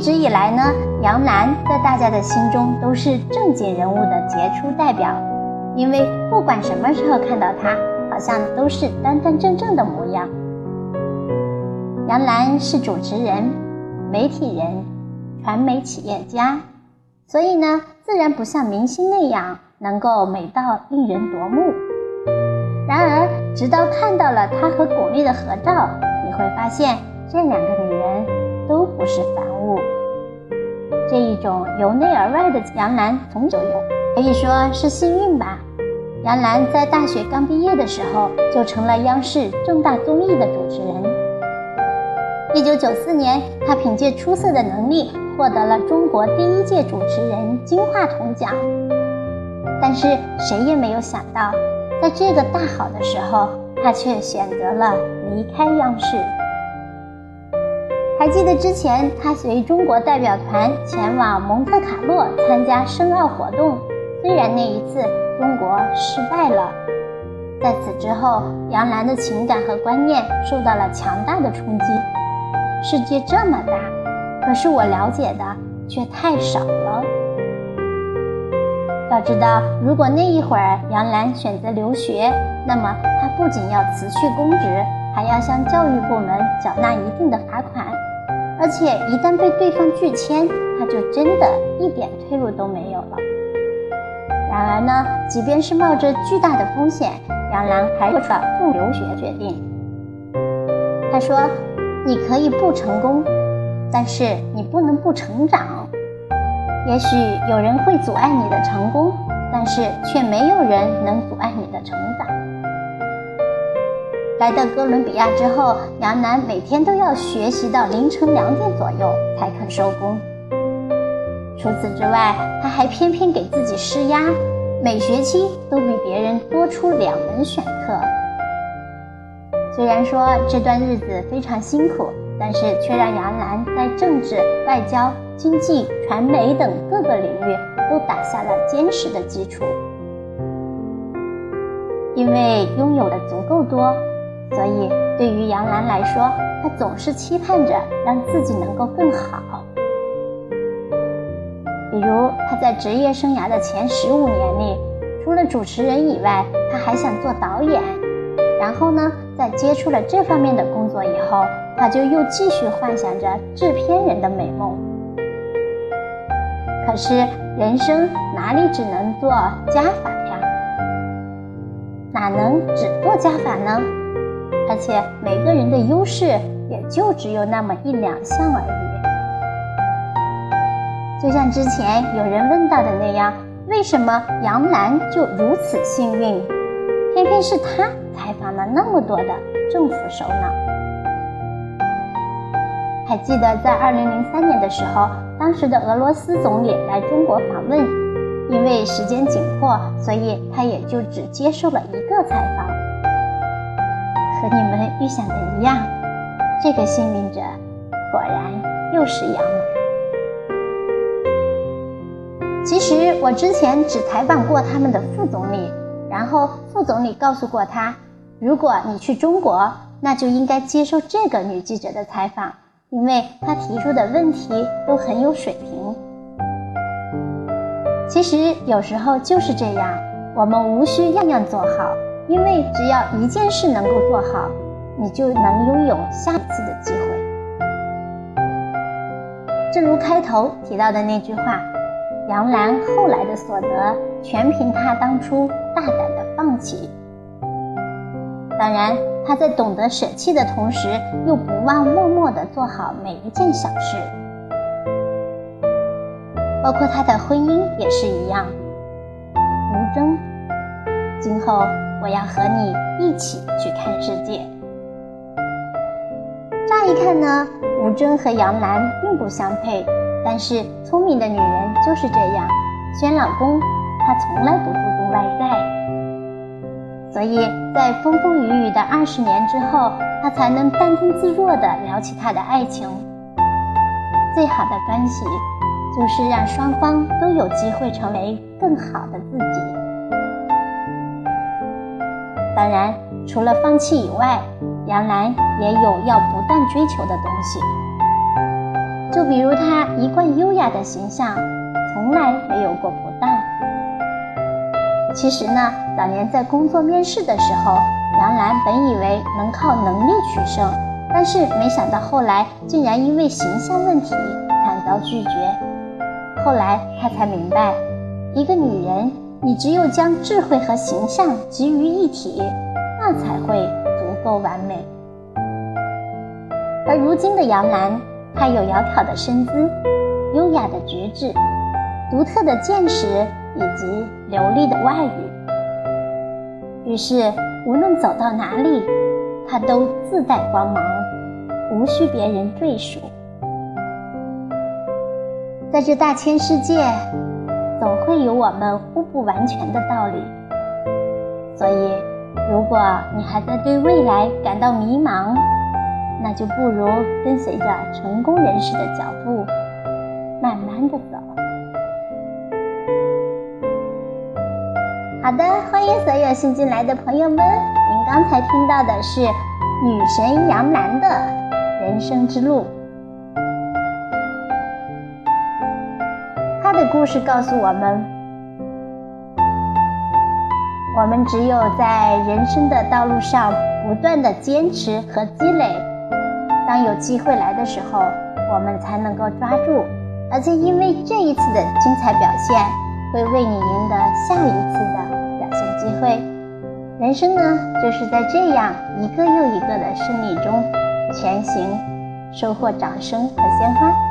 一直以来呢，杨澜在大家的心中都是正经人物的杰出代表，因为不管什么时候看到她，好像都是端端正正的模样。杨澜是主持人、媒体人、传媒企业家，所以呢，自然不像明星那样能够美到令人夺目。然而，直到看到了她和巩俐的合照，你会发现这两个女人都不是凡物。这一种由内而外的杨澜从就有，可以说是幸运吧。杨澜在大学刚毕业的时候就成了央视重大综艺的主持人。一九九四年，她凭借出色的能力获得了中国第一届主持人金话筒奖。但是谁也没有想到，在这个大好的时候，她却选择了离开央视。还记得之前他随中国代表团前往蒙特卡洛参加申奥活动，虽然那一次中国失败了，在此之后，杨澜的情感和观念受到了强大的冲击。世界这么大，可是我了解的却太少了。要知道，如果那一会儿杨澜选择留学，那么她不仅要辞去公职，还要向教育部门缴纳一定的罚款，而且一旦被对方拒签，他就真的一点退路都没有了。然而呢，即便是冒着巨大的风险，杨澜还做出了不留学决定。她说。你可以不成功，但是你不能不成长。也许有人会阻碍你的成功，但是却没有人能阻碍你的成长。来到哥伦比亚之后，杨澜每天都要学习到凌晨两点左右才肯收工。除此之外，他还偏偏给自己施压，每学期都比别人多出两门选课。虽然说这段日子非常辛苦，但是却让杨澜在政治、外交、经济、传媒等各个领域都打下了坚实的基础。因为拥有的足够多，所以对于杨澜来说，她总是期盼着让自己能够更好。比如，她在职业生涯的前十五年里，除了主持人以外，她还想做导演。然后呢？在接触了这方面的工作以后，他就又继续幻想着制片人的美梦。可是人生哪里只能做加法呀？哪能只做加法呢？且每个人的优势也就只有那么一两项而已。就像之前有人问到的那样，为什么杨澜就如此幸运？偏偏是他采访了那么多的政府首脑。还记得在二零零三年的时候，当时的俄罗斯总理来中国访问，因为时间紧迫，所以他也就只接受了一个采访。和你们预想的一样，这个幸运者果然又是杨。其实我之前只采访过他们的副总理。然后副总理告诉过他，如果你去中国，那就应该接受这个女记者的采访，因为她提出的问题都很有水平。其实有时候就是这样，我们无需样样做好，因为只要一件事能够做好，你就能拥有下一次的机会。正如开头提到的那句话。杨澜后来的所得，全凭她当初大胆的放弃。当然，她在懂得舍弃的同时，又不忘默默的做好每一件小事。包括她的婚姻也是一样。吴峥，今后我要和你一起去看世界。乍一看呢，吴尊和杨澜并不相配。但是聪明的女人就是这样，选老公，她从来不注重外在，所以在风风雨雨的二十年之后，她才能淡定自若地聊起她的爱情。最好的关系，就是让双方都有机会成为更好的自己。当然，除了放弃以外，杨澜也有要不断追求的东西。就比如她一贯优雅的形象，从来没有过不当。其实呢，早年在工作面试的时候，杨澜本以为能靠能力取胜，但是没想到后来竟然因为形象问题惨遭拒绝。后来她才明白，一个女人，你只有将智慧和形象集于一体，那才会足够完美。而如今的杨澜，她有窈窕的身姿，优雅的举止，独特的见识。以及流利的外语，于是无论走到哪里，他都自带光芒，无需别人赘述。在这大千世界，总会有我们互不完全的道理。所以，如果你还在对未来感到迷茫，那就不如跟随着成功人士的脚步，慢慢的走。好的，欢迎所有新进来的朋友们。您刚才听到的是女神杨澜的人生之路。故事告诉我们：我们只有在人生的道路上不断的坚持和积累，当有机会来的时候，我们才能够抓住。而且因为这一次的精彩表现，会为你赢得下一次的表现。机会，人生呢，就是在这样一个又一个的胜利中前行，收获掌声和鲜花。